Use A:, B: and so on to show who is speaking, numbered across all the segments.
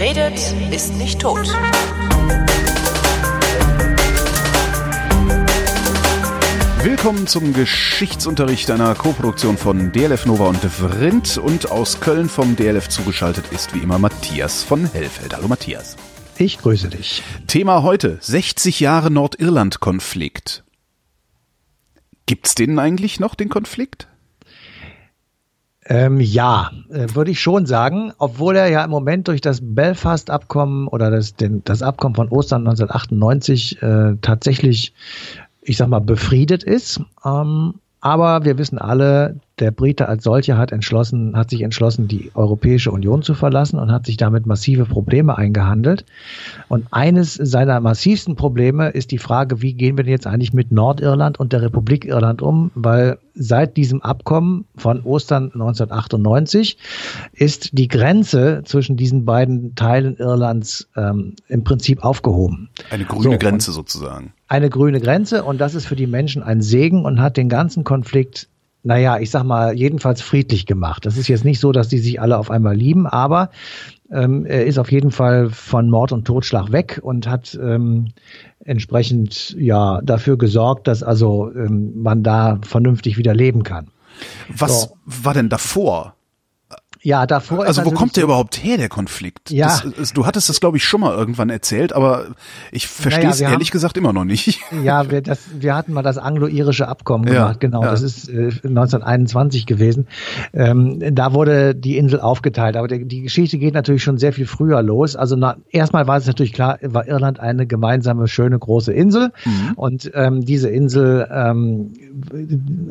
A: Wer redet, ist nicht tot.
B: Willkommen zum Geschichtsunterricht einer Koproduktion von DLF Nova und Vrindt und aus Köln vom DLF zugeschaltet ist wie immer Matthias von Hellfeld. Hallo Matthias.
C: Ich grüße dich.
B: Thema heute 60 Jahre Nordirland-Konflikt. Gibt's den eigentlich noch, den Konflikt?
C: Ähm, ja, äh, würde ich schon sagen, obwohl er ja im Moment durch das Belfast-Abkommen oder das, den, das Abkommen von Ostern 1998 äh, tatsächlich, ich sag mal, befriedet ist. Ähm, aber wir wissen alle, der Brite als solcher hat entschlossen, hat sich entschlossen, die Europäische Union zu verlassen und hat sich damit massive Probleme eingehandelt. Und eines seiner massivsten Probleme ist die Frage, wie gehen wir denn jetzt eigentlich mit Nordirland und der Republik Irland um? Weil seit diesem Abkommen von Ostern 1998 ist die Grenze zwischen diesen beiden Teilen Irlands ähm, im Prinzip aufgehoben.
B: Eine grüne so, Grenze sozusagen.
C: Eine grüne Grenze und das ist für die Menschen ein Segen und hat den ganzen Konflikt naja, ich sag mal, jedenfalls friedlich gemacht. Das ist jetzt nicht so, dass die sich alle auf einmal lieben, aber ähm, er ist auf jeden Fall von Mord und Totschlag weg und hat ähm, entsprechend ja dafür gesorgt, dass also ähm, man da vernünftig wieder leben kann.
B: Was so. war denn davor?
C: Ja, davor.
B: Also wo kommt der so, überhaupt her, der Konflikt?
C: Ja.
B: Das, du hattest das, glaube ich, schon mal irgendwann erzählt, aber ich verstehe naja, es ehrlich haben, gesagt immer noch nicht.
C: Ja, wir, das, wir hatten mal das anglo-irische Abkommen ja, gemacht, genau. Ja. Das ist äh, 1921 gewesen. Ähm, da wurde die Insel aufgeteilt, aber die, die Geschichte geht natürlich schon sehr viel früher los. Also na, erstmal war es natürlich klar, war Irland eine gemeinsame, schöne, große Insel. Mhm. Und ähm, diese Insel ähm,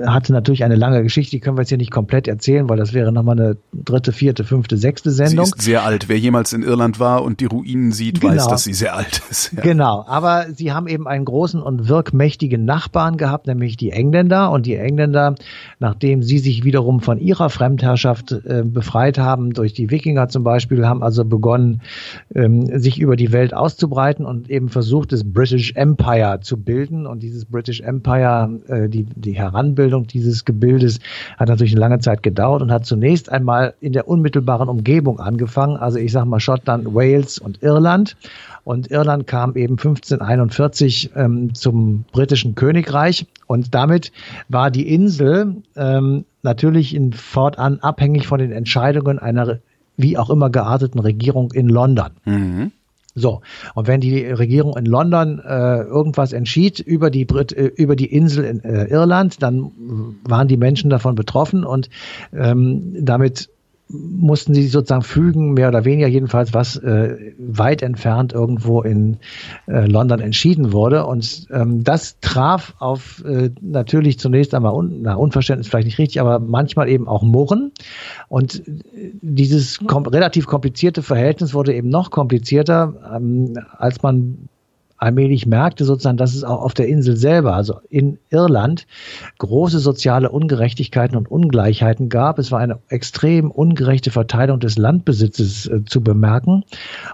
C: hatte natürlich eine lange Geschichte, die können wir jetzt hier nicht komplett erzählen, weil das wäre nochmal eine dritte dritte, vierte, fünfte, sechste Sendung. Sie
B: ist sehr alt. Wer jemals in Irland war und die Ruinen sieht, genau. weiß, dass sie sehr alt ist.
C: Ja. Genau, aber sie haben eben einen großen und wirkmächtigen Nachbarn gehabt, nämlich die Engländer. Und die Engländer, nachdem sie sich wiederum von ihrer Fremdherrschaft äh, befreit haben, durch die Wikinger zum Beispiel, haben also begonnen, ähm, sich über die Welt auszubreiten und eben versucht, das British Empire zu bilden. Und dieses British Empire, äh, die, die Heranbildung dieses Gebildes hat natürlich eine lange Zeit gedauert und hat zunächst einmal in der unmittelbaren Umgebung angefangen. Also ich sage mal Schottland, Wales und Irland. Und Irland kam eben 1541 ähm, zum britischen Königreich. Und damit war die Insel ähm, natürlich in fortan abhängig von den Entscheidungen einer wie auch immer gearteten Regierung in London. Mhm. So, und wenn die Regierung in London äh, irgendwas entschied über die Brit äh, über die Insel in äh, Irland, dann waren die Menschen davon betroffen und ähm, damit mussten sie sozusagen fügen, mehr oder weniger jedenfalls, was äh, weit entfernt irgendwo in äh, London entschieden wurde. Und ähm, das traf auf äh, natürlich zunächst einmal un na, Unverständnis vielleicht nicht richtig, aber manchmal eben auch Murren. Und äh, dieses kom relativ komplizierte Verhältnis wurde eben noch komplizierter, ähm, als man allmählich merkte sozusagen, dass es auch auf der Insel selber, also in Irland, große soziale Ungerechtigkeiten und Ungleichheiten gab. Es war eine extrem ungerechte Verteilung des Landbesitzes äh, zu bemerken.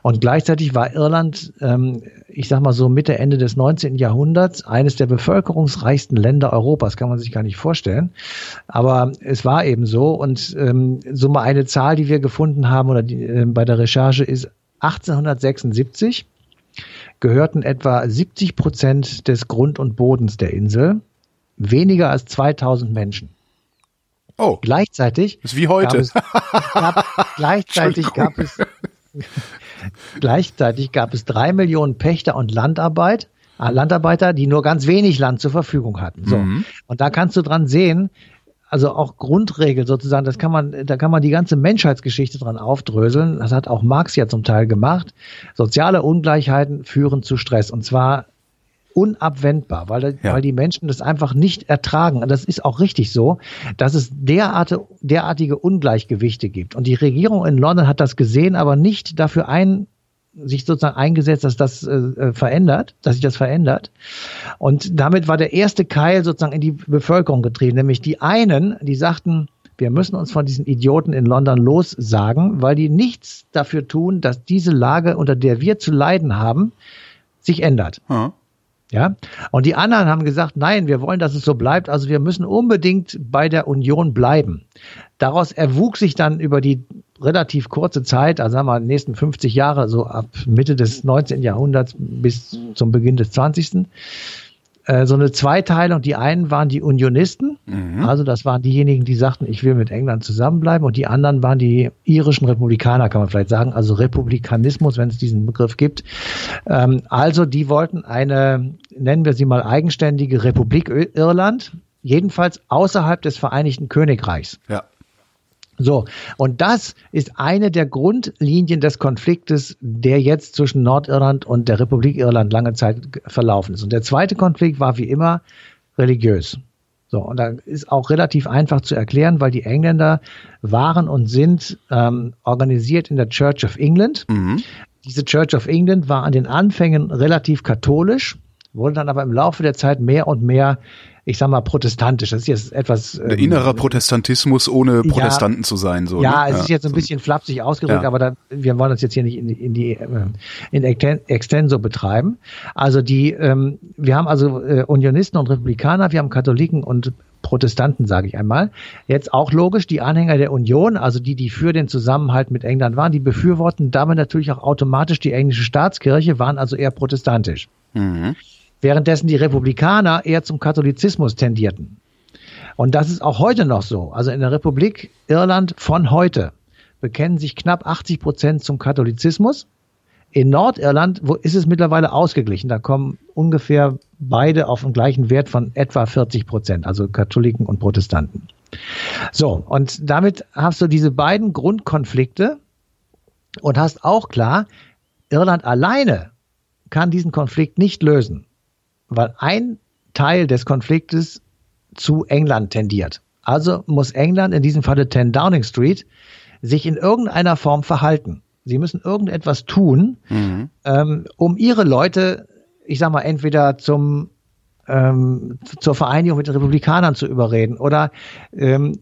C: Und gleichzeitig war Irland, ähm, ich sag mal so Mitte, Ende des 19. Jahrhunderts, eines der bevölkerungsreichsten Länder Europas. Kann man sich gar nicht vorstellen. Aber es war eben so. Und ähm, so mal eine Zahl, die wir gefunden haben oder die, äh, bei der Recherche ist 1876 gehörten etwa 70 Prozent des Grund und Bodens der Insel, weniger als 2000 Menschen.
B: Oh.
C: Gleichzeitig.
B: Ist wie heute.
C: Gab es, gab, gleichzeitig gab es, gleichzeitig gab es drei Millionen Pächter und Landarbeit, äh, Landarbeiter, die nur ganz wenig Land zur Verfügung hatten. So. Mhm. Und da kannst du dran sehen, also auch Grundregel sozusagen, das kann man, da kann man die ganze Menschheitsgeschichte dran aufdröseln. Das hat auch Marx ja zum Teil gemacht. Soziale Ungleichheiten führen zu Stress und zwar unabwendbar, weil, ja. weil die Menschen das einfach nicht ertragen. Und das ist auch richtig so, dass es derart, derartige Ungleichgewichte gibt. Und die Regierung in London hat das gesehen, aber nicht dafür ein, sich sozusagen eingesetzt, dass das äh, äh, verändert, dass sich das verändert. Und damit war der erste Keil sozusagen in die Bevölkerung getrieben, nämlich die einen, die sagten, wir müssen uns von diesen Idioten in London lossagen, weil die nichts dafür tun, dass diese Lage, unter der wir zu leiden haben, sich ändert. Hm. Ja, und die anderen haben gesagt, nein, wir wollen, dass es so bleibt. Also wir müssen unbedingt bei der Union bleiben. Daraus erwuchs sich dann über die relativ kurze Zeit, also sagen wir die nächsten 50 Jahre, so ab Mitte des 19. Jahrhunderts bis zum Beginn des 20 äh, so eine Zweiteilung. Die einen waren die Unionisten, mhm. also das waren diejenigen, die sagten, ich will mit England zusammenbleiben, und die anderen waren die irischen Republikaner, kann man vielleicht sagen, also Republikanismus, wenn es diesen Begriff gibt. Ähm, also die wollten eine, nennen wir sie mal eigenständige Republik Irland, jedenfalls außerhalb des Vereinigten Königreichs.
B: Ja.
C: So, und das ist eine der Grundlinien des Konfliktes, der jetzt zwischen Nordirland und der Republik Irland lange Zeit verlaufen ist. Und der zweite Konflikt war wie immer religiös. So, und da ist auch relativ einfach zu erklären, weil die Engländer waren und sind ähm, organisiert in der Church of England. Mhm. Diese Church of England war an den Anfängen relativ katholisch, wurde dann aber im Laufe der Zeit mehr und mehr ich sag mal, protestantisch. Das ist jetzt etwas.
B: Ähm, innerer Protestantismus, ohne Protestanten
C: ja,
B: zu sein. So,
C: ja, ne? es ja, ist jetzt ein bisschen flapsig ausgedrückt, ja. aber da, wir wollen uns jetzt hier nicht in, in die äh, in Extenso betreiben. Also die, ähm, wir haben also äh, Unionisten und Republikaner, wir haben Katholiken und Protestanten, sage ich einmal. Jetzt auch logisch, die Anhänger der Union, also die, die für den Zusammenhalt mit England waren, die befürworten damit natürlich auch automatisch die englische Staatskirche, waren also eher protestantisch. Mhm währenddessen die Republikaner eher zum Katholizismus tendierten. Und das ist auch heute noch so. Also in der Republik Irland von heute bekennen sich knapp 80 Prozent zum Katholizismus. In Nordirland wo ist es mittlerweile ausgeglichen. Da kommen ungefähr beide auf den gleichen Wert von etwa 40 Prozent, also Katholiken und Protestanten. So, und damit hast du diese beiden Grundkonflikte und hast auch klar, Irland alleine kann diesen Konflikt nicht lösen weil ein Teil des Konfliktes zu England tendiert. Also muss England, in diesem Falle 10 Downing Street, sich in irgendeiner Form verhalten. Sie müssen irgendetwas tun, mhm. ähm, um ihre Leute, ich sag mal, entweder zum ähm, zur Vereinigung mit den Republikanern zu überreden oder ähm,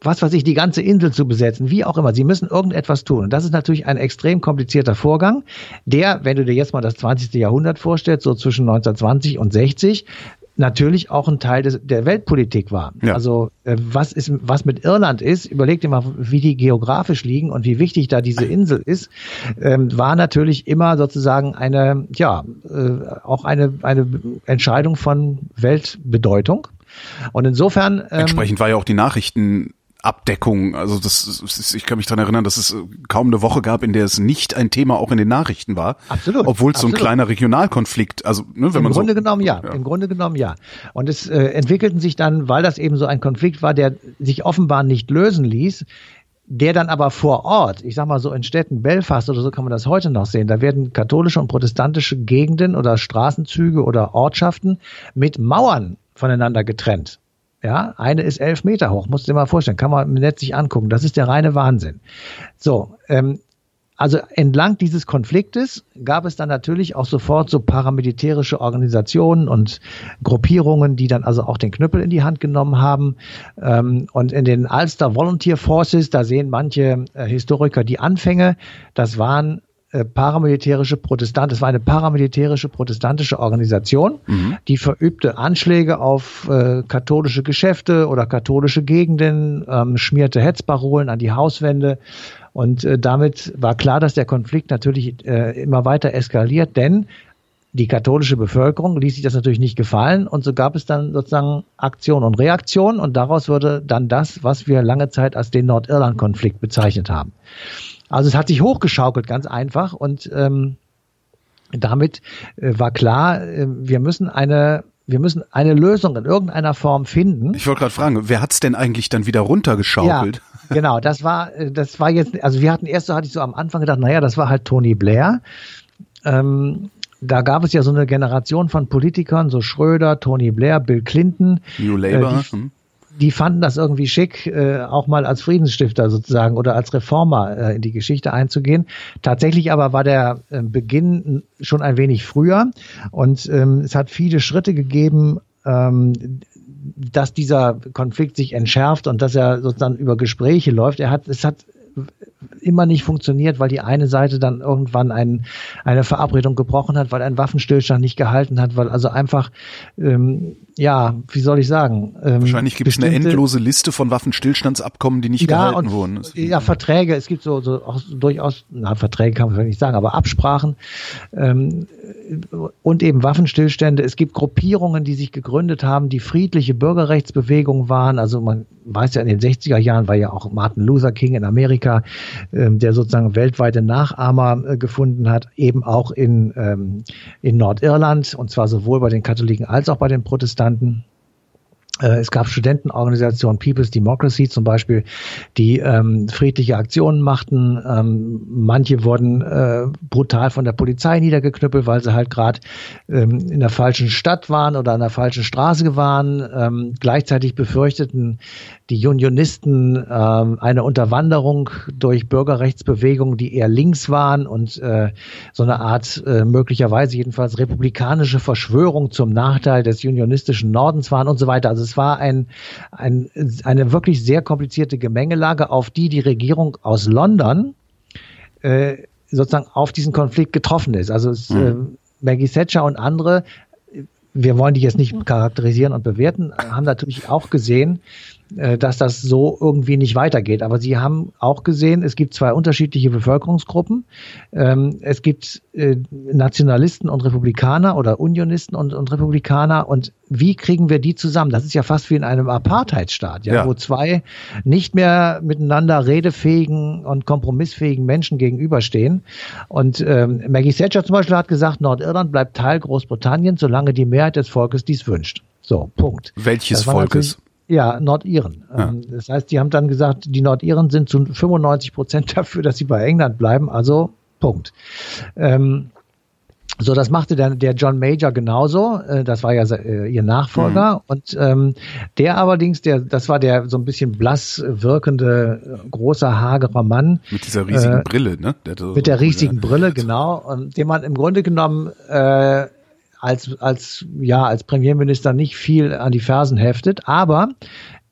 C: was weiß ich, die ganze Insel zu besetzen, wie auch immer. Sie müssen irgendetwas tun. Und das ist natürlich ein extrem komplizierter Vorgang, der, wenn du dir jetzt mal das 20. Jahrhundert vorstellst, so zwischen 1920 und 60, natürlich auch ein Teil des, der Weltpolitik war. Ja. Also äh, was ist, was mit Irland ist, überleg dir mal, wie die geografisch liegen und wie wichtig da diese Insel ist, ähm, war natürlich immer sozusagen eine, ja, äh, auch eine, eine Entscheidung von Weltbedeutung. Und insofern.
B: Ähm, Entsprechend war ja auch die Nachrichten Abdeckung. Also das, ich kann mich daran erinnern, dass es kaum eine Woche gab, in der es nicht ein Thema auch in den Nachrichten war.
C: Absolut.
B: Obwohl es so ein kleiner Regionalkonflikt, also ne, wenn
C: Im
B: man
C: Grunde
B: so,
C: genommen ja. ja. Im Grunde genommen ja. Und es äh, entwickelten sich dann, weil das eben so ein Konflikt war, der sich offenbar nicht lösen ließ, der dann aber vor Ort, ich sag mal so in Städten Belfast oder so kann man das heute noch sehen, da werden katholische und protestantische Gegenden oder Straßenzüge oder Ortschaften mit Mauern voneinander getrennt. Ja, eine ist elf Meter hoch, musst du dir mal vorstellen, kann man im Netz sich angucken. Das ist der reine Wahnsinn. So, ähm, also entlang dieses Konfliktes gab es dann natürlich auch sofort so paramilitärische Organisationen und Gruppierungen, die dann also auch den Knüppel in die Hand genommen haben. Ähm, und in den Ulster Volunteer Forces, da sehen manche äh, Historiker die Anfänge. Das waren äh, paramilitärische Protestant, es war eine paramilitärische protestantische Organisation, mhm. die verübte Anschläge auf äh, katholische Geschäfte oder katholische Gegenden, ähm, schmierte Hetzparolen an die Hauswände und äh, damit war klar, dass der Konflikt natürlich äh, immer weiter eskaliert, denn die katholische Bevölkerung ließ sich das natürlich nicht gefallen und so gab es dann sozusagen Aktion und Reaktion und daraus wurde dann das, was wir lange Zeit als den Nordirland-Konflikt bezeichnet haben. Also es hat sich hochgeschaukelt, ganz einfach. Und ähm, damit äh, war klar, äh, wir müssen eine wir müssen eine Lösung in irgendeiner Form finden.
B: Ich wollte gerade fragen, wer hat's denn eigentlich dann wieder runtergeschaukelt?
C: Ja, genau, das war, äh, das war jetzt, also wir hatten erst so, hatte ich so am Anfang gedacht, naja, das war halt Tony Blair. Ähm, da gab es ja so eine Generation von Politikern, so Schröder, Tony Blair, Bill Clinton.
B: New Labour.
C: Äh, die, hm die fanden das irgendwie schick, äh, auch mal als Friedensstifter sozusagen oder als Reformer äh, in die Geschichte einzugehen. Tatsächlich aber war der äh, Beginn schon ein wenig früher und ähm, es hat viele Schritte gegeben, ähm, dass dieser Konflikt sich entschärft und dass er sozusagen über Gespräche läuft. Er hat, es hat immer nicht funktioniert, weil die eine Seite dann irgendwann ein, eine Verabredung gebrochen hat, weil ein Waffenstillstand nicht gehalten hat, weil also einfach, ähm, ja, wie soll ich sagen?
B: Ähm, Wahrscheinlich gibt es eine endlose Liste von Waffenstillstandsabkommen, die nicht ja, gehalten und, wurden.
C: Ja, Verträge, es gibt so, so auch durchaus, na, Verträge kann man nicht sagen, aber Absprachen ähm, und eben Waffenstillstände. Es gibt Gruppierungen, die sich gegründet haben, die friedliche Bürgerrechtsbewegungen waren. Also man weiß ja, in den 60er Jahren war ja auch Martin Luther King in Amerika, der sozusagen weltweite Nachahmer äh, gefunden hat, eben auch in, ähm, in Nordirland, und zwar sowohl bei den Katholiken als auch bei den Protestanten. Äh, es gab Studentenorganisationen, People's Democracy zum Beispiel, die ähm, friedliche Aktionen machten. Ähm, manche wurden äh, brutal von der Polizei niedergeknüppelt, weil sie halt gerade ähm, in der falschen Stadt waren oder an der falschen Straße waren. Ähm, gleichzeitig befürchteten die Unionisten ähm, eine Unterwanderung durch Bürgerrechtsbewegungen, die eher links waren und äh, so eine Art äh, möglicherweise jedenfalls republikanische Verschwörung zum Nachteil des unionistischen Nordens waren und so weiter. Also es war ein, ein, eine wirklich sehr komplizierte Gemengelage, auf die die Regierung aus London äh, sozusagen auf diesen Konflikt getroffen ist. Also es, mhm. äh, Maggie Thatcher und andere wir wollen die jetzt nicht charakterisieren und bewerten, haben natürlich auch gesehen, dass das so irgendwie nicht weitergeht. Aber Sie haben auch gesehen, es gibt zwei unterschiedliche Bevölkerungsgruppen. Ähm, es gibt äh, Nationalisten und Republikaner oder Unionisten und, und Republikaner. Und wie kriegen wir die zusammen? Das ist ja fast wie in einem Apartheidstaat, ja, ja. wo zwei nicht mehr miteinander redefähigen und kompromissfähigen Menschen gegenüberstehen. Und ähm, Maggie Thatcher zum Beispiel hat gesagt, Nordirland bleibt Teil Großbritanniens, solange die Mehrheit des Volkes dies wünscht. So, Punkt.
B: Welches Volkes?
C: Ja, Nordiren. Ja. Ähm, das heißt, die haben dann gesagt, die Nordiren sind zu 95 Prozent dafür, dass sie bei England bleiben. Also Punkt. Ähm, so, das machte der, der John Major genauso. Äh, das war ja äh, ihr Nachfolger. Mhm. Und ähm, der allerdings, der, das war der so ein bisschen blass wirkende, großer, hagerer Mann.
B: Mit dieser riesigen äh, Brille, ne?
C: Der mit so der riesigen. Brille, genau. Und den man im Grunde genommen äh, als, als, ja, als Premierminister nicht viel an die Fersen heftet, aber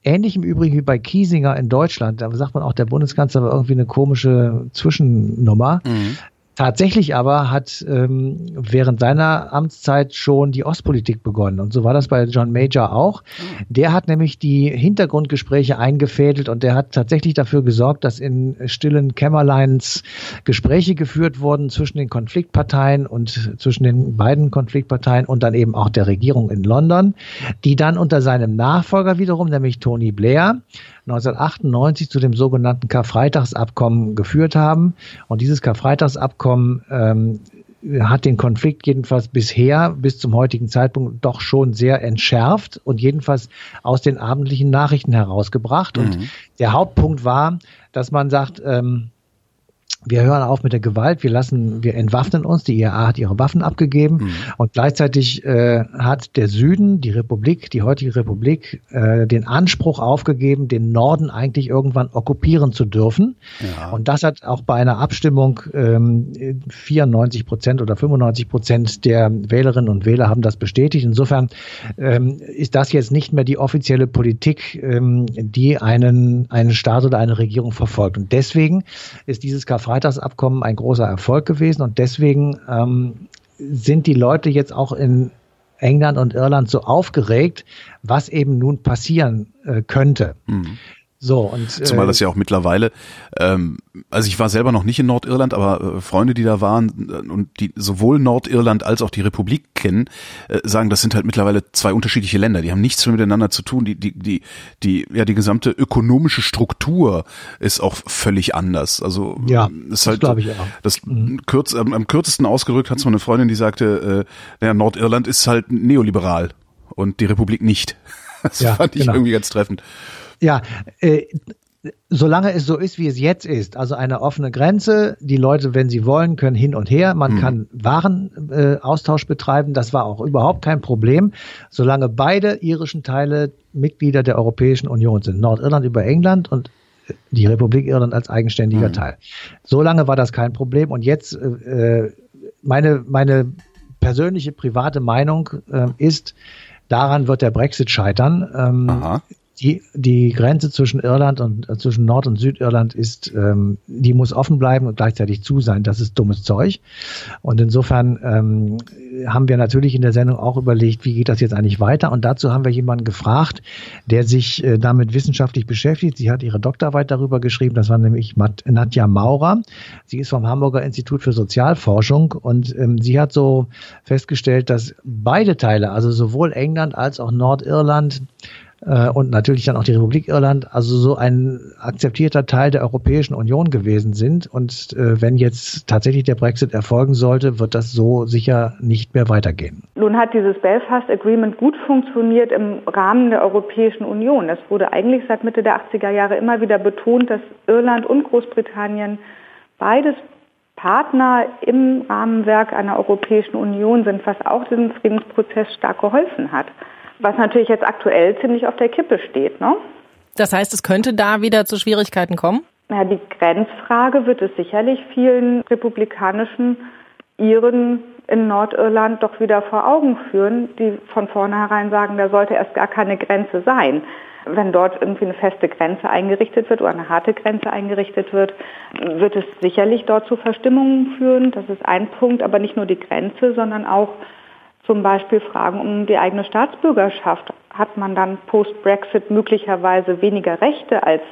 C: ähnlich im Übrigen wie bei Kiesinger in Deutschland, da sagt man auch, der Bundeskanzler war irgendwie eine komische Zwischennummer. Mhm. Tatsächlich aber hat ähm, während seiner Amtszeit schon die Ostpolitik begonnen. Und so war das bei John Major auch. Der hat nämlich die Hintergrundgespräche eingefädelt und der hat tatsächlich dafür gesorgt, dass in stillen Kämmerleins Gespräche geführt wurden zwischen den Konfliktparteien und zwischen den beiden Konfliktparteien und dann eben auch der Regierung in London, die dann unter seinem Nachfolger wiederum, nämlich Tony Blair, 1998 zu dem sogenannten Karfreitagsabkommen geführt haben. Und dieses Karfreitagsabkommen ähm, hat den Konflikt jedenfalls bisher, bis zum heutigen Zeitpunkt, doch schon sehr entschärft und jedenfalls aus den abendlichen Nachrichten herausgebracht. Mhm. Und der Hauptpunkt war, dass man sagt, ähm, wir hören auf mit der Gewalt, wir lassen, wir entwaffnen uns, die IAA hat ihre Waffen abgegeben mhm. und gleichzeitig äh, hat der Süden, die Republik, die heutige Republik, äh, den Anspruch aufgegeben, den Norden eigentlich irgendwann okkupieren zu dürfen. Ja. Und das hat auch bei einer Abstimmung ähm, 94 Prozent oder 95 Prozent der Wählerinnen und Wähler haben das bestätigt. Insofern ähm, ist das jetzt nicht mehr die offizielle Politik, ähm, die einen, einen Staat oder eine Regierung verfolgt. Und deswegen ist dieses Karfreitag Freitagsabkommen ein großer Erfolg gewesen und deswegen ähm, sind die Leute jetzt auch in England und Irland so aufgeregt, was eben nun passieren äh, könnte. Mhm.
B: So, und, Zumal das äh, ja auch mittlerweile, ähm, also ich war selber noch nicht in Nordirland, aber äh, Freunde, die da waren äh, und die sowohl Nordirland als auch die Republik kennen, äh, sagen, das sind halt mittlerweile zwei unterschiedliche Länder. Die haben nichts mehr miteinander zu tun. Die, die, die, die, ja, die gesamte ökonomische Struktur ist auch völlig anders. Also
C: ja,
B: ist halt, das glaube ich auch. Das mhm. kürz, am, am kürzesten ausgerückt hat so eine Freundin, die sagte, äh, naja, Nordirland ist halt neoliberal und die Republik nicht. Das ja, fand ich genau. irgendwie ganz treffend.
C: Ja, äh, solange es so ist, wie es jetzt ist, also eine offene Grenze, die Leute, wenn sie wollen, können hin und her, man mhm. kann Warenaustausch äh, betreiben, das war auch überhaupt kein Problem, solange beide irischen Teile Mitglieder der Europäischen Union sind, Nordirland über England und die Republik Irland als eigenständiger mhm. Teil. Solange war das kein Problem und jetzt äh, meine meine persönliche private Meinung äh, ist, daran wird der Brexit scheitern. Ähm, die, die Grenze zwischen Irland und äh, zwischen Nord- und Südirland ist, ähm, die muss offen bleiben und gleichzeitig zu sein. Das ist dummes Zeug. Und insofern ähm, haben wir natürlich in der Sendung auch überlegt, wie geht das jetzt eigentlich weiter? Und dazu haben wir jemanden gefragt, der sich äh, damit wissenschaftlich beschäftigt. Sie hat ihre Doktorarbeit darüber geschrieben. Das war nämlich Mat Nadja Maurer. Sie ist vom Hamburger Institut für Sozialforschung und ähm, sie hat so festgestellt, dass beide Teile, also sowohl England als auch Nordirland, äh, und natürlich dann auch die Republik Irland, also so ein akzeptierter Teil der Europäischen Union gewesen sind. Und äh, wenn jetzt tatsächlich der Brexit erfolgen sollte, wird das so sicher nicht mehr weitergehen.
D: Nun hat dieses Belfast Agreement gut funktioniert im Rahmen der Europäischen Union. Es wurde eigentlich seit Mitte der 80er Jahre immer wieder betont, dass Irland und Großbritannien beides Partner im Rahmenwerk einer Europäischen Union sind, was auch diesem Friedensprozess stark geholfen hat was natürlich jetzt aktuell ziemlich auf der Kippe steht. Ne?
E: Das heißt, es könnte da wieder zu Schwierigkeiten kommen?
D: Ja, die Grenzfrage wird es sicherlich vielen republikanischen Iren in Nordirland doch wieder vor Augen führen, die von vornherein sagen, da sollte erst gar keine Grenze sein. Wenn dort irgendwie eine feste Grenze eingerichtet wird oder eine harte Grenze eingerichtet wird, wird es sicherlich dort zu Verstimmungen führen. Das ist ein Punkt, aber nicht nur die Grenze, sondern auch zum Beispiel Fragen um die eigene Staatsbürgerschaft. Hat man dann post-Brexit möglicherweise weniger Rechte als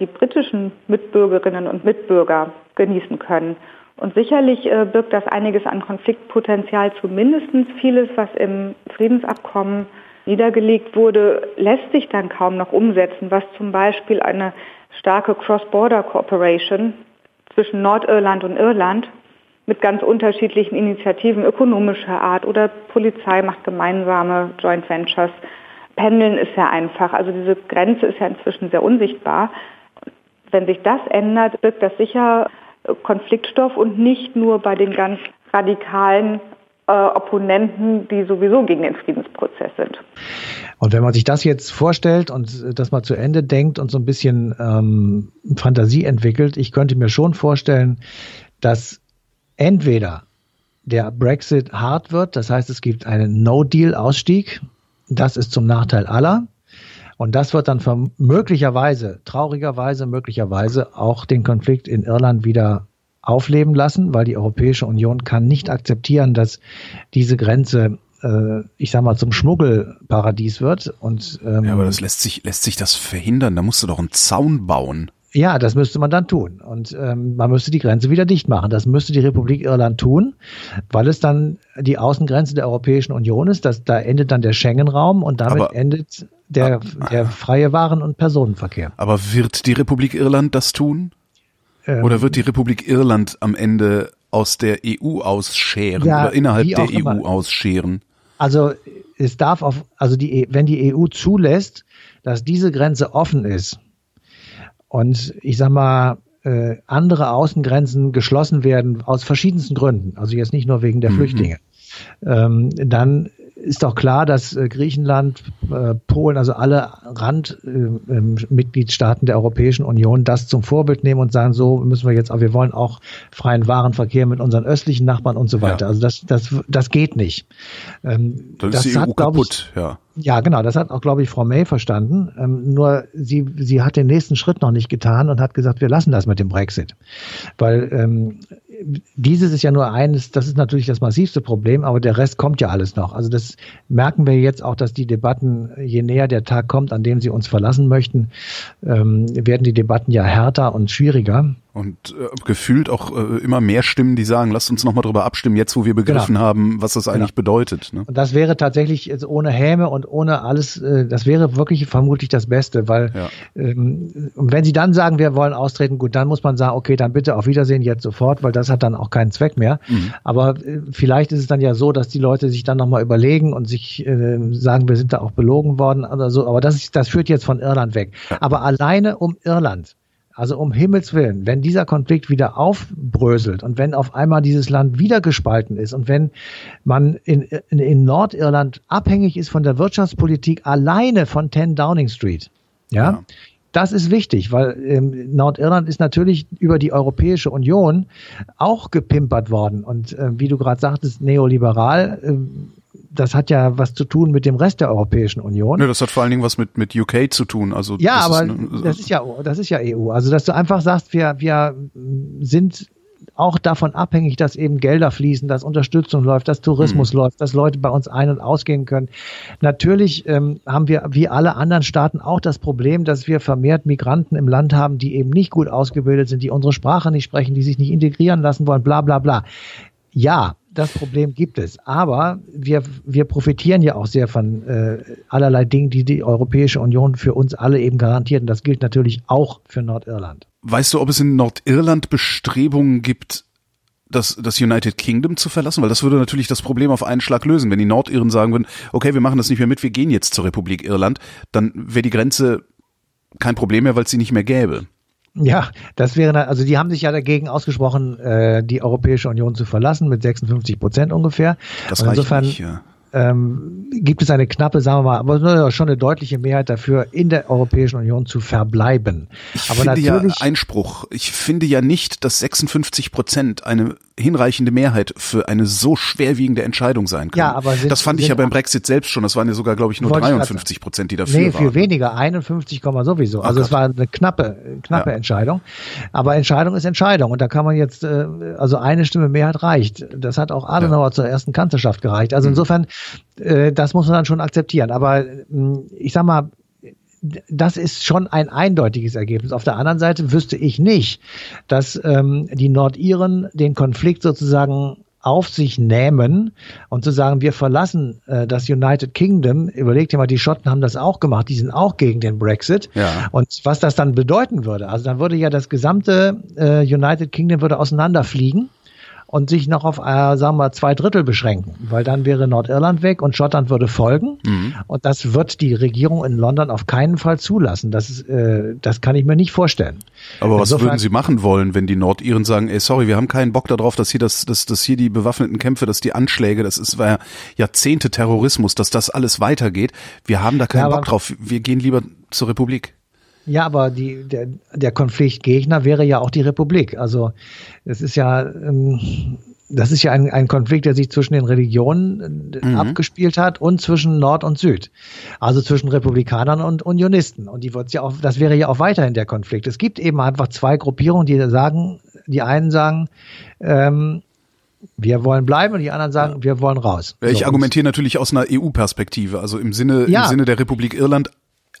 D: die britischen Mitbürgerinnen und Mitbürger genießen können? Und sicherlich äh, birgt das einiges an Konfliktpotenzial. Zumindest vieles, was im Friedensabkommen niedergelegt wurde, lässt sich dann kaum noch umsetzen, was zum Beispiel eine starke Cross-Border-Cooperation zwischen Nordirland und Irland mit ganz unterschiedlichen Initiativen ökonomischer Art oder Polizei macht gemeinsame Joint Ventures. Pendeln ist ja einfach. Also diese Grenze ist ja inzwischen sehr unsichtbar. Wenn sich das ändert, birgt das sicher Konfliktstoff und nicht nur bei den ganz radikalen äh, Opponenten, die sowieso gegen den Friedensprozess sind.
C: Und wenn man sich das jetzt vorstellt und das mal zu Ende denkt und so ein bisschen ähm, Fantasie entwickelt, ich könnte mir schon vorstellen, dass entweder der Brexit hart wird, das heißt, es gibt einen No-Deal-Ausstieg, das ist zum Nachteil aller. Und das wird dann möglicherweise, traurigerweise, möglicherweise auch den Konflikt in Irland wieder aufleben lassen, weil die Europäische Union kann nicht akzeptieren, dass diese Grenze, äh, ich sag mal, zum Schmuggelparadies wird. Und,
B: ähm, ja, aber das lässt sich, lässt sich das verhindern. Da musst du doch einen Zaun bauen.
C: Ja, das müsste man dann tun. Und ähm, man müsste die Grenze wieder dicht machen. Das müsste die Republik Irland tun, weil es dann die Außengrenze der Europäischen Union ist. Das, da endet dann der Schengen-Raum und damit aber, endet der, ah, der freie Waren- und Personenverkehr.
B: Aber wird die Republik Irland das tun? Ähm, oder wird die Republik Irland am Ende aus der EU ausscheren ja, oder innerhalb der EU immer. ausscheren?
C: Also es darf auf, also die, wenn die EU zulässt, dass diese Grenze offen ist, und ich sag mal, äh, andere Außengrenzen geschlossen werden aus verschiedensten Gründen, also jetzt nicht nur wegen der mhm. Flüchtlinge, ähm, dann ist doch klar, dass äh, Griechenland, äh, Polen, also alle Randmitgliedstaaten äh, der Europäischen Union das zum Vorbild nehmen und sagen, so müssen wir jetzt, aber wir wollen auch freien Warenverkehr mit unseren östlichen Nachbarn und so weiter. Ja. Also das, das, das geht nicht.
B: Ähm, Dann das ist die hat, EU kaputt, ich, ja.
C: Ja, genau, das hat auch, glaube ich, Frau May verstanden. Ähm, nur sie, sie hat den nächsten Schritt noch nicht getan und hat gesagt, wir lassen das mit dem Brexit. Weil ähm, dieses ist ja nur eines, das ist natürlich das massivste Problem, aber der Rest kommt ja alles noch. Also das merken wir jetzt auch, dass die Debatten, je näher der Tag kommt, an dem sie uns verlassen möchten, ähm, werden die Debatten ja härter und schwieriger.
B: Und äh, gefühlt auch äh, immer mehr Stimmen, die sagen, lasst uns nochmal drüber abstimmen, jetzt wo wir begriffen genau. haben, was das eigentlich genau. bedeutet. Ne?
C: Und das wäre tatsächlich jetzt ohne Häme und ohne alles, äh, das wäre wirklich vermutlich das Beste, weil ja. ähm, wenn sie dann sagen, wir wollen austreten, gut, dann muss man sagen, okay, dann bitte auf Wiedersehen jetzt sofort, weil das hat dann auch keinen Zweck mehr. Mhm. Aber äh, vielleicht ist es dann ja so, dass die Leute sich dann nochmal überlegen und sich äh, sagen, wir sind da auch belogen worden oder so. Aber das, ist, das führt jetzt von Irland weg. Ja. Aber alleine um Irland also um Himmels Willen, wenn dieser Konflikt wieder aufbröselt und wenn auf einmal dieses Land wieder gespalten ist und wenn man in, in, in Nordirland abhängig ist von der Wirtschaftspolitik alleine von 10 Downing Street, ja, ja. Das ist wichtig, weil ähm, Nordirland ist natürlich über die Europäische Union auch gepimpert worden. Und äh, wie du gerade sagtest, neoliberal, äh, das hat ja was zu tun mit dem Rest der Europäischen Union.
B: Ja, das hat vor allen Dingen was mit, mit UK zu tun. Also
C: ja,
B: das
C: aber
B: ist, ne,
C: das ist ja, das ist ja EU. Also, dass du einfach sagst, wir, wir sind auch davon abhängig, dass eben Gelder fließen, dass Unterstützung läuft, dass Tourismus mhm. läuft, dass Leute bei uns ein- und ausgehen können. Natürlich ähm, haben wir wie alle anderen Staaten auch das Problem, dass wir vermehrt Migranten im Land haben, die eben nicht gut ausgebildet sind, die unsere Sprache nicht sprechen, die sich nicht integrieren lassen wollen, bla bla bla. Ja, das Problem gibt es. Aber wir, wir profitieren ja auch sehr von äh, allerlei Dingen, die die Europäische Union für uns alle eben garantiert. Und das gilt natürlich auch für Nordirland.
B: Weißt du, ob es in Nordirland Bestrebungen gibt, das, das United Kingdom zu verlassen? Weil das würde natürlich das Problem auf einen Schlag lösen. Wenn die Nordiren sagen würden, okay, wir machen das nicht mehr mit, wir gehen jetzt zur Republik Irland, dann wäre die Grenze kein Problem mehr, weil es sie nicht mehr gäbe.
C: Ja, das wäre, also die haben sich ja dagegen ausgesprochen, äh, die Europäische Union zu verlassen mit 56 Prozent ungefähr.
B: Das reicht insofern, nicht, ja
C: ähm, gibt es eine knappe, sagen wir mal, aber schon eine deutliche Mehrheit dafür, in der Europäischen Union zu verbleiben.
B: Ich
C: aber
B: finde ja Einspruch. Ich finde ja nicht, dass 56 Prozent eine hinreichende Mehrheit für eine so schwerwiegende Entscheidung sein kann.
C: Ja, aber sind,
B: das fand ich ja beim Brexit selbst schon. Das waren ja sogar, glaube ich, nur 53 Prozent, die dafür
C: nee,
B: waren. Nee,
C: viel weniger. 51, sowieso. Also oh es war eine knappe, knappe ja. Entscheidung. Aber Entscheidung ist Entscheidung. Und da kann man jetzt, äh, also eine Stimme Mehrheit reicht. Das hat auch Adenauer ja. zur ersten Kanzlerschaft gereicht. Also mhm. insofern äh, das muss man dann schon akzeptieren. Aber hm, ich sag mal, das ist schon ein eindeutiges Ergebnis. Auf der anderen Seite wüsste ich nicht, dass ähm, die Nordiren den Konflikt sozusagen auf sich nehmen und zu sagen, wir verlassen äh, das United Kingdom. Überlegt ihr mal, die Schotten haben das auch gemacht, die sind auch gegen den Brexit. Ja. Und was das dann bedeuten würde, also dann würde ja das gesamte äh, United Kingdom würde auseinanderfliegen und sich noch auf, äh, sagen wir, zwei Drittel beschränken, weil dann wäre Nordirland weg und Schottland würde folgen. Mhm. Und das wird die Regierung in London auf keinen Fall zulassen. Das, ist, äh, das kann ich mir nicht vorstellen.
B: Aber was Insofern, würden Sie machen wollen, wenn die Nordiren sagen, ey, sorry, wir haben keinen Bock darauf, dass hier das, dass, dass hier die bewaffneten Kämpfe, dass die Anschläge, das ist war ja Jahrzehnte Terrorismus, dass das alles weitergeht. Wir haben da keinen ja, Bock drauf. Wir gehen lieber zur Republik.
C: Ja, aber die, der, der Konfliktgegner wäre ja auch die Republik. Also es ist ja, ähm, das ist ja ein, ein Konflikt, der sich zwischen den Religionen äh, mhm. abgespielt hat und zwischen Nord und Süd. Also zwischen Republikanern und Unionisten. Und die wird's ja auch, das wäre ja auch weiterhin der Konflikt. Es gibt eben einfach zwei Gruppierungen, die sagen, die einen sagen, ähm, wir wollen bleiben und die anderen sagen, wir wollen raus.
B: Ich so, argumentiere natürlich aus einer EU-Perspektive, also im Sinne, ja. im Sinne der Republik Irland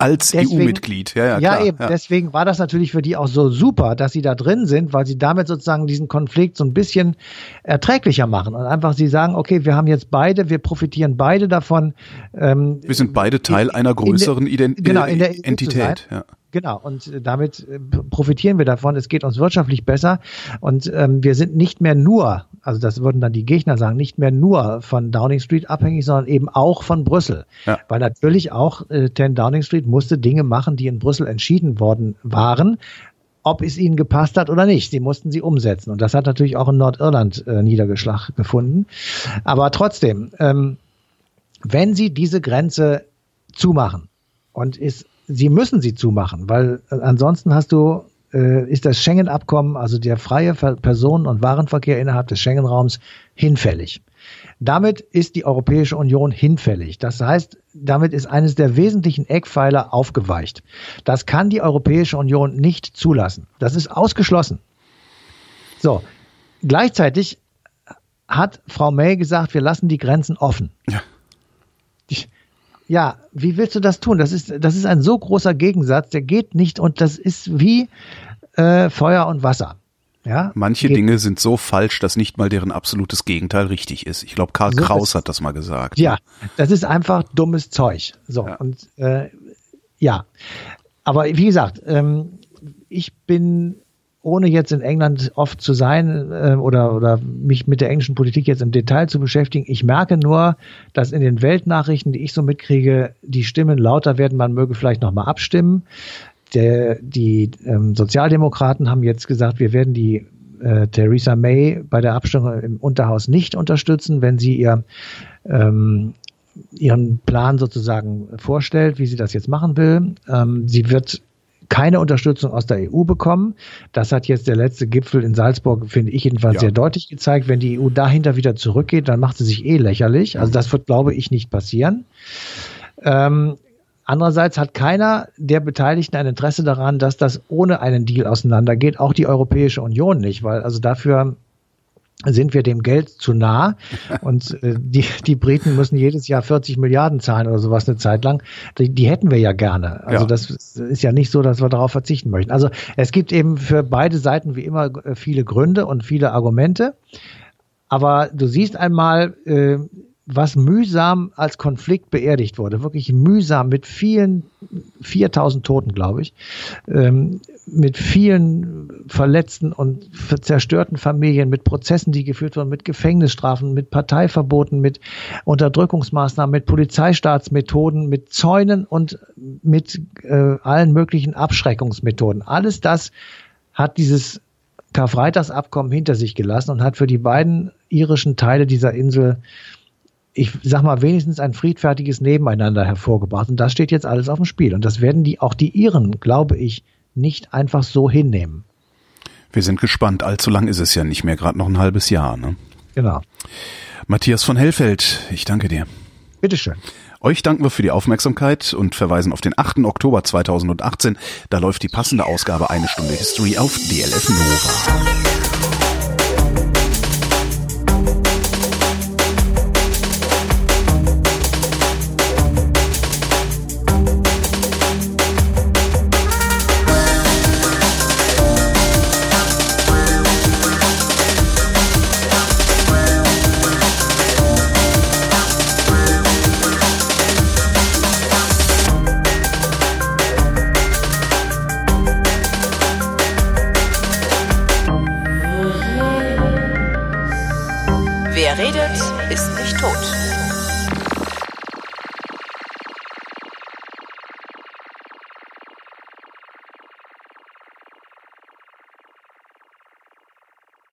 B: als EU-Mitglied, ja, ja,
C: klar. Ja, eben. Ja. Deswegen war das natürlich für die auch so super, dass sie da drin sind, weil sie damit sozusagen diesen Konflikt so ein bisschen erträglicher machen und einfach sie sagen, okay, wir haben jetzt beide, wir profitieren beide davon.
B: Ähm, wir sind beide Teil in, einer größeren der, Ident genau, in der e Entität. Ja.
C: Genau, und damit äh, profitieren wir davon. Es geht uns wirtschaftlich besser und ähm, wir sind nicht mehr nur, also das würden dann die Gegner sagen, nicht mehr nur von Downing Street abhängig, sondern eben auch von Brüssel. Ja. Weil natürlich auch äh, 10 Downing Street musste Dinge machen, die in Brüssel entschieden worden waren, ob es ihnen gepasst hat oder nicht. Sie mussten sie umsetzen. Und das hat natürlich auch in Nordirland äh, Niedergeschlag gefunden. Aber trotzdem, ähm, wenn sie diese Grenze zumachen und ist sie müssen sie zumachen, weil äh, ansonsten hast du äh, ist das Schengen-Abkommen, also der freie Personen- und Warenverkehr innerhalb des Schengen-Raums, hinfällig. Damit ist die Europäische Union hinfällig. Das heißt, damit ist eines der wesentlichen Eckpfeiler aufgeweicht. Das kann die Europäische Union nicht zulassen. Das ist ausgeschlossen. So. Gleichzeitig hat Frau May gesagt, wir lassen die Grenzen offen. Ja. Ja, wie willst du das tun? Das ist, das ist ein so großer Gegensatz, der geht nicht und das ist wie äh, Feuer und Wasser. Ja,
B: Manche geht. Dinge sind so falsch, dass nicht mal deren absolutes Gegenteil richtig ist. Ich glaube, Karl so Kraus hat das mal gesagt.
C: Ja, das ist einfach dummes Zeug. So, ja. und äh, ja. Aber wie gesagt, ähm, ich bin ohne jetzt in England oft zu sein äh, oder, oder mich mit der englischen Politik jetzt im Detail zu beschäftigen, ich merke nur, dass in den Weltnachrichten, die ich so mitkriege, die Stimmen lauter werden, man möge vielleicht nochmal abstimmen. Der, die ähm, Sozialdemokraten haben jetzt gesagt, wir werden die äh, Theresa May bei der Abstimmung im Unterhaus nicht unterstützen, wenn sie ihr ähm, ihren Plan sozusagen vorstellt, wie sie das jetzt machen will. Ähm, sie wird keine Unterstützung aus der EU bekommen. Das hat jetzt der letzte Gipfel in Salzburg, finde ich jedenfalls ja. sehr deutlich gezeigt. Wenn die EU dahinter wieder zurückgeht, dann macht sie sich eh lächerlich. Also das wird, glaube ich, nicht passieren. Ähm, Andererseits hat keiner der Beteiligten ein Interesse daran, dass das ohne einen Deal auseinandergeht, auch die Europäische Union nicht, weil also dafür sind wir dem Geld zu nah und äh, die, die Briten müssen jedes Jahr 40 Milliarden zahlen oder sowas eine Zeit lang. Die, die hätten wir ja gerne. Also ja. das ist ja nicht so, dass wir darauf verzichten möchten. Also es gibt eben für beide Seiten wie immer äh, viele Gründe und viele Argumente. Aber du siehst einmal, äh, was mühsam als Konflikt beerdigt wurde, wirklich mühsam mit vielen, 4000 Toten, glaube ich, ähm, mit vielen verletzten und zerstörten Familien, mit Prozessen, die geführt wurden, mit Gefängnisstrafen, mit Parteiverboten, mit Unterdrückungsmaßnahmen, mit Polizeistaatsmethoden, mit Zäunen und mit äh, allen möglichen Abschreckungsmethoden. Alles das hat dieses Karfreitagsabkommen hinter sich gelassen und hat für die beiden irischen Teile dieser Insel ich sag mal, wenigstens ein friedfertiges Nebeneinander hervorgebracht. Und das steht jetzt alles auf dem Spiel. Und das werden die, auch die Iren, glaube ich, nicht einfach so hinnehmen.
B: Wir sind gespannt. Allzu lang ist es ja nicht mehr, gerade noch ein halbes Jahr. Ne?
C: Genau.
B: Matthias von Hellfeld, ich danke dir.
C: Bitteschön.
B: Euch danken wir für die Aufmerksamkeit und verweisen auf den 8. Oktober 2018. Da läuft die passende Ausgabe Eine Stunde History auf DLF Nova.